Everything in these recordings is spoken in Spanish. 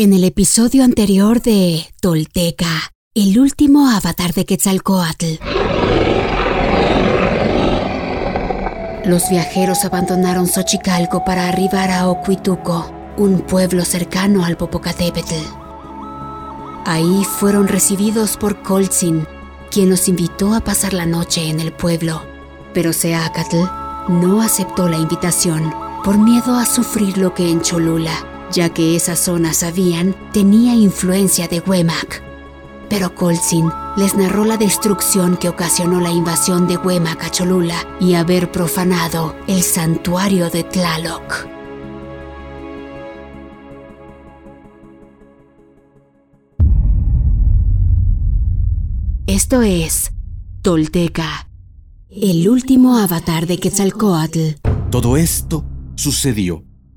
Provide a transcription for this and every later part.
En el episodio anterior de Tolteca, el último avatar de Quetzalcoatl. Los viajeros abandonaron Xochicalco para arribar a Ocuituco, un pueblo cercano al Popocatépetl. Ahí fueron recibidos por Coltzin, quien los invitó a pasar la noche en el pueblo. Pero Seacatl no aceptó la invitación por miedo a sufrir lo que en Cholula ya que esa zona, sabían, tenía influencia de Huemac. Pero Colzin les narró la destrucción que ocasionó la invasión de Huemac a Cholula y haber profanado el santuario de Tlaloc. Esto es Tolteca, el último avatar de Quetzalcoatl. Todo esto sucedió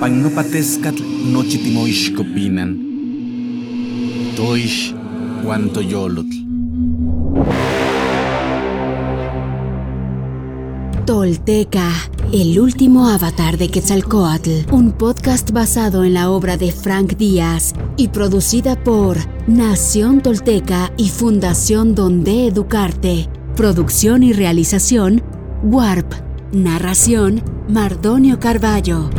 Pagnopatescatl nochitimoixcopinan. Toish yolotl. Tolteca, el último avatar de Quetzalcoatl, un podcast basado en la obra de Frank Díaz y producida por Nación Tolteca y Fundación Donde Educarte. Producción y realización, Warp. Narración, Mardonio Carballo.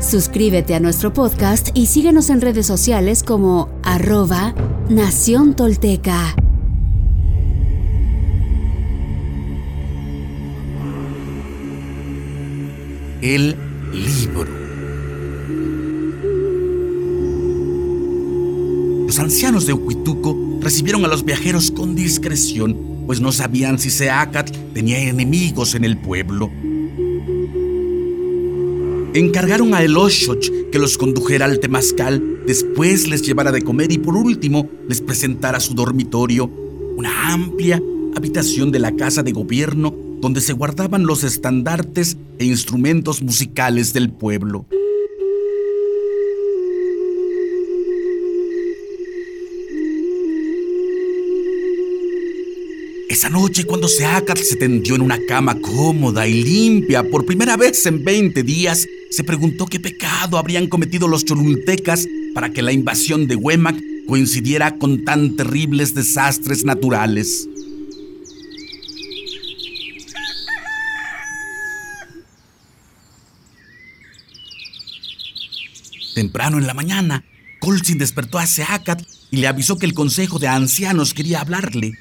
Suscríbete a nuestro podcast y síguenos en redes sociales como arroba Nación Tolteca. El libro. Los ancianos de Huituco recibieron a los viajeros con discreción, pues no sabían si Seacat tenía enemigos en el pueblo encargaron a Eloshoch que los condujera al Temazcal, después les llevara de comer y por último les presentara su dormitorio, una amplia habitación de la casa de gobierno donde se guardaban los estandartes e instrumentos musicales del pueblo. Esa noche, cuando Seacat se tendió en una cama cómoda y limpia por primera vez en 20 días, se preguntó qué pecado habrían cometido los cholultecas para que la invasión de Huemac coincidiera con tan terribles desastres naturales. Temprano en la mañana, Colsin despertó a Seacat y le avisó que el consejo de ancianos quería hablarle.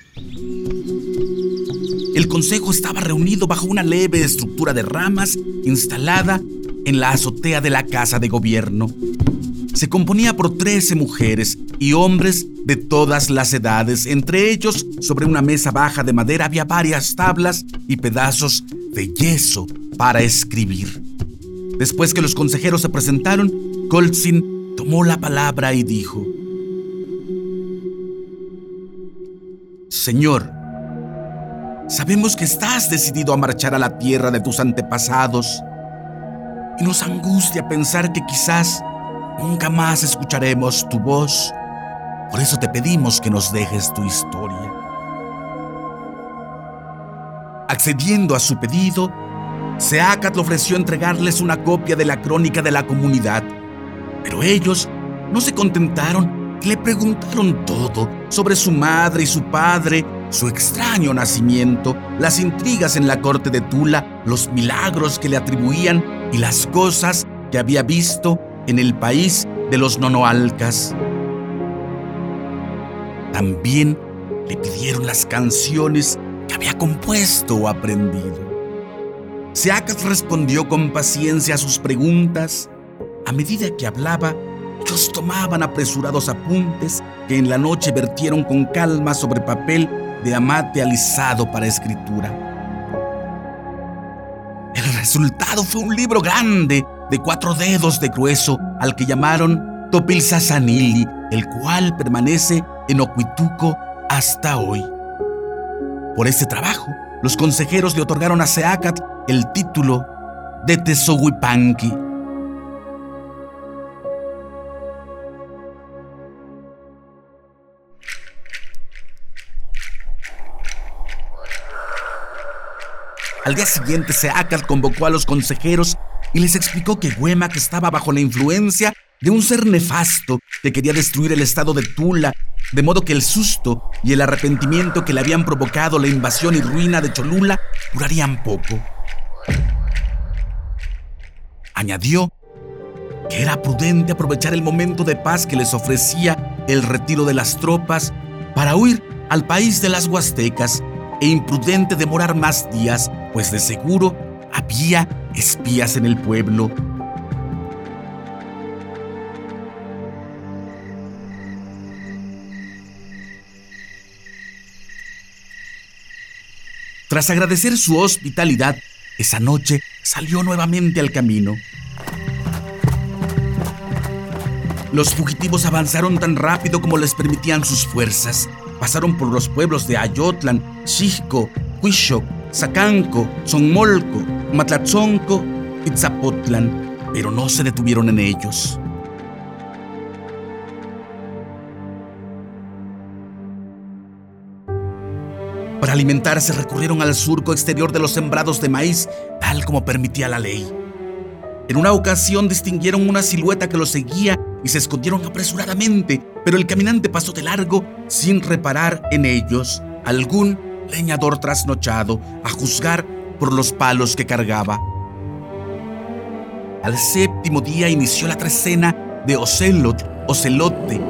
El consejo estaba reunido bajo una leve estructura de ramas instalada en la azotea de la casa de gobierno. Se componía por 13 mujeres y hombres de todas las edades. Entre ellos, sobre una mesa baja de madera había varias tablas y pedazos de yeso para escribir. Después que los consejeros se presentaron, Colzin tomó la palabra y dijo, Señor, sabemos que estás decidido a marchar a la tierra de tus antepasados y nos angustia pensar que quizás nunca más escucharemos tu voz. Por eso te pedimos que nos dejes tu historia. Accediendo a su pedido, Seacat le ofreció entregarles una copia de la crónica de la comunidad, pero ellos no se contentaron y le preguntaron todo sobre su madre y su padre, su extraño nacimiento, las intrigas en la corte de Tula, los milagros que le atribuían y las cosas que había visto en el país de los nonoalcas. También le pidieron las canciones que había compuesto o aprendido. Seacas respondió con paciencia a sus preguntas. A medida que hablaba, ellos tomaban apresurados apuntes que en la noche vertieron con calma sobre papel de amate alisado para escritura. El resultado fue un libro grande de cuatro dedos de grueso al que llamaron Topilzasanili, el cual permanece en Ocuituco hasta hoy. Por este trabajo, los consejeros le otorgaron a Seacat el título de Tezohuipanqui. Al día siguiente, Seacat convocó a los consejeros y les explicó que Huemac estaba bajo la influencia de un ser nefasto que quería destruir el estado de Tula, de modo que el susto y el arrepentimiento que le habían provocado la invasión y ruina de Cholula durarían poco. Añadió que era prudente aprovechar el momento de paz que les ofrecía el retiro de las tropas para huir al país de las Huastecas e imprudente demorar más días, pues de seguro había espías en el pueblo. Tras agradecer su hospitalidad, esa noche salió nuevamente al camino. Los fugitivos avanzaron tan rápido como les permitían sus fuerzas. Pasaron por los pueblos de Ayotlan, Xixco, Huixoc, Zacanco, Zonmolco, Matlatzonco y Zapotlan, pero no se detuvieron en ellos. Para alimentarse recurrieron al surco exterior de los sembrados de maíz, tal como permitía la ley. En una ocasión distinguieron una silueta que los seguía y se escondieron apresuradamente, pero el caminante pasó de largo sin reparar en ellos algún leñador trasnochado, a juzgar por los palos que cargaba. Al séptimo día inició la trecena de Ocelot, Ocelote.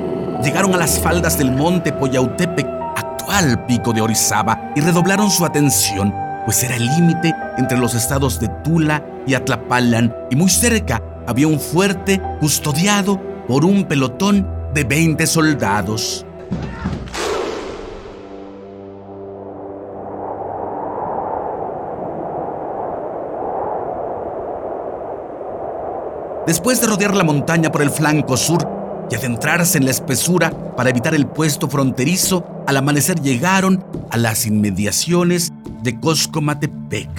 Llegaron a las faldas del monte Poyautepec, actual pico de Orizaba, y redoblaron su atención, pues era el límite entre los estados de Tula y Atlapalan, y muy cerca había un fuerte custodiado por un pelotón de 20 soldados. Después de rodear la montaña por el flanco sur y adentrarse en la espesura para evitar el puesto fronterizo, al amanecer llegaron a las inmediaciones de Coscomatepec.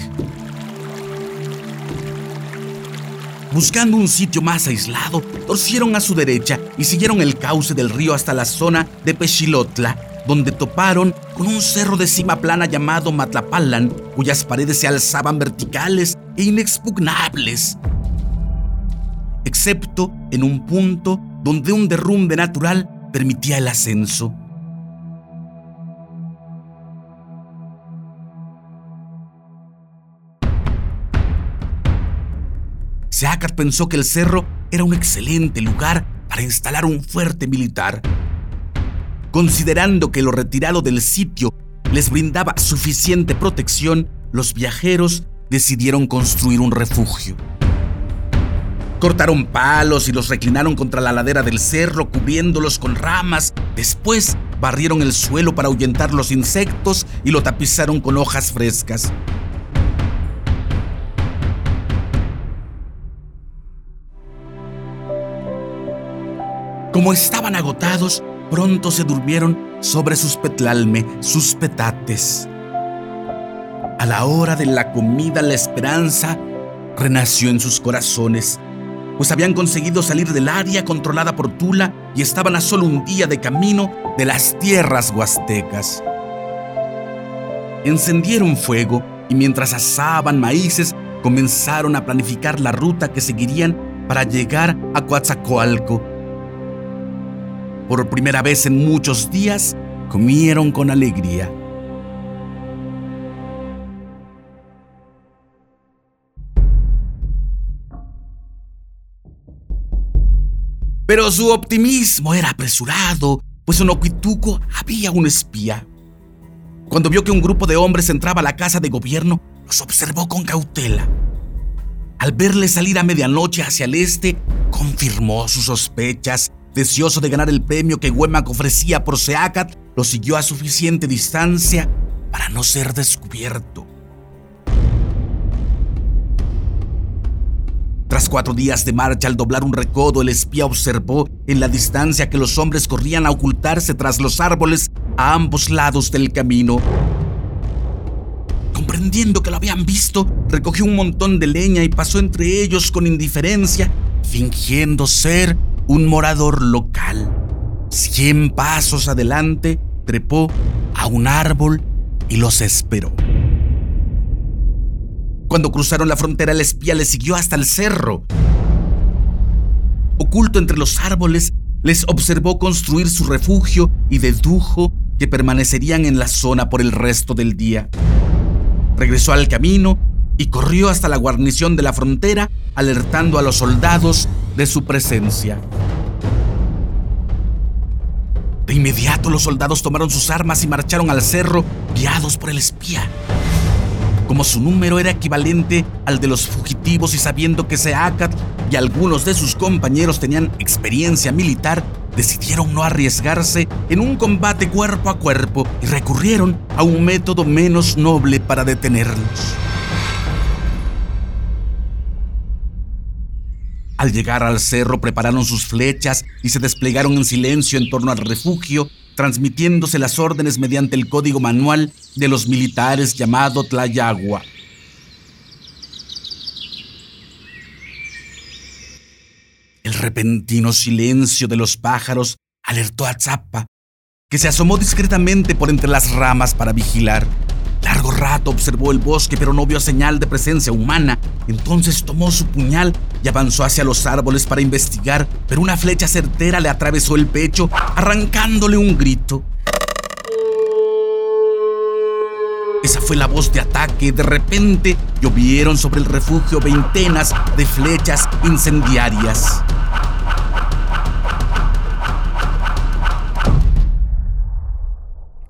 Buscando un sitio más aislado, torcieron a su derecha y siguieron el cauce del río hasta la zona de Pechilotla, donde toparon con un cerro de cima plana llamado Matlapalan, cuyas paredes se alzaban verticales e inexpugnables excepto en un punto donde un derrumbe natural permitía el ascenso. Seacat pensó que el cerro era un excelente lugar para instalar un fuerte militar. Considerando que lo retirado del sitio les brindaba suficiente protección, los viajeros decidieron construir un refugio. Cortaron palos y los reclinaron contra la ladera del cerro, cubriéndolos con ramas. Después barrieron el suelo para ahuyentar los insectos y lo tapizaron con hojas frescas. Como estaban agotados, pronto se durmieron sobre sus petlalme, sus petates. A la hora de la comida, la esperanza renació en sus corazones pues habían conseguido salir del área controlada por Tula y estaban a solo un día de camino de las tierras huastecas. Encendieron fuego y mientras asaban maíces comenzaron a planificar la ruta que seguirían para llegar a Coatzacoalco. Por primera vez en muchos días comieron con alegría. Pero su optimismo era apresurado, pues en Oquituco había un espía. Cuando vio que un grupo de hombres entraba a la casa de gobierno, los observó con cautela. Al verle salir a medianoche hacia el este, confirmó sus sospechas. Deseoso de ganar el premio que Huemac ofrecía por Seacat, lo siguió a suficiente distancia para no ser descubierto. Tras cuatro días de marcha, al doblar un recodo, el espía observó en la distancia que los hombres corrían a ocultarse tras los árboles a ambos lados del camino. Comprendiendo que lo habían visto, recogió un montón de leña y pasó entre ellos con indiferencia, fingiendo ser un morador local. Cien pasos adelante, trepó a un árbol y los esperó. Cuando cruzaron la frontera, el espía les siguió hasta el cerro. Oculto entre los árboles, les observó construir su refugio y dedujo que permanecerían en la zona por el resto del día. Regresó al camino y corrió hasta la guarnición de la frontera, alertando a los soldados de su presencia. De inmediato los soldados tomaron sus armas y marcharon al cerro, guiados por el espía. Como su número era equivalente al de los fugitivos y sabiendo que Seacat y algunos de sus compañeros tenían experiencia militar, decidieron no arriesgarse en un combate cuerpo a cuerpo y recurrieron a un método menos noble para detenerlos. Al llegar al cerro prepararon sus flechas y se desplegaron en silencio en torno al refugio, transmitiéndose las órdenes mediante el código manual de los militares llamado Tlayagua. El repentino silencio de los pájaros alertó a Zappa, que se asomó discretamente por entre las ramas para vigilar. Largo rato observó el bosque, pero no vio señal de presencia humana. Entonces tomó su puñal y avanzó hacia los árboles para investigar, pero una flecha certera le atravesó el pecho, arrancándole un grito. Esa fue la voz de ataque. De repente llovieron sobre el refugio veintenas de flechas incendiarias.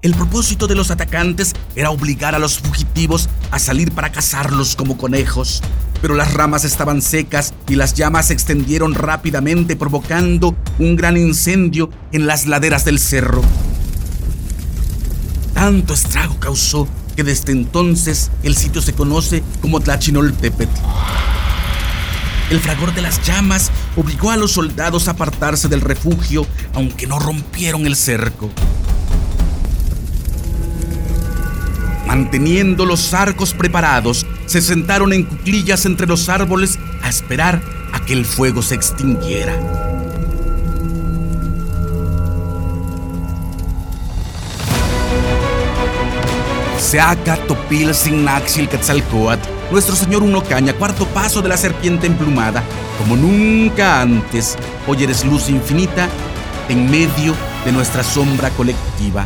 El propósito de los atacantes era obligar a los fugitivos a salir para cazarlos como conejos, pero las ramas estaban secas y las llamas se extendieron rápidamente provocando un gran incendio en las laderas del cerro. Tanto estrago causó que desde entonces el sitio se conoce como Tlachinoltepetl. El fragor de las llamas obligó a los soldados a apartarse del refugio, aunque no rompieron el cerco. Manteniendo los arcos preparados, se sentaron en cuclillas entre los árboles a esperar a que el fuego se extinguiera. Seaca Topil Signaxil Quetzalcoatl, nuestro señor Uno Caña, cuarto paso de la serpiente emplumada, como nunca antes, hoy eres luz infinita en medio de nuestra sombra colectiva.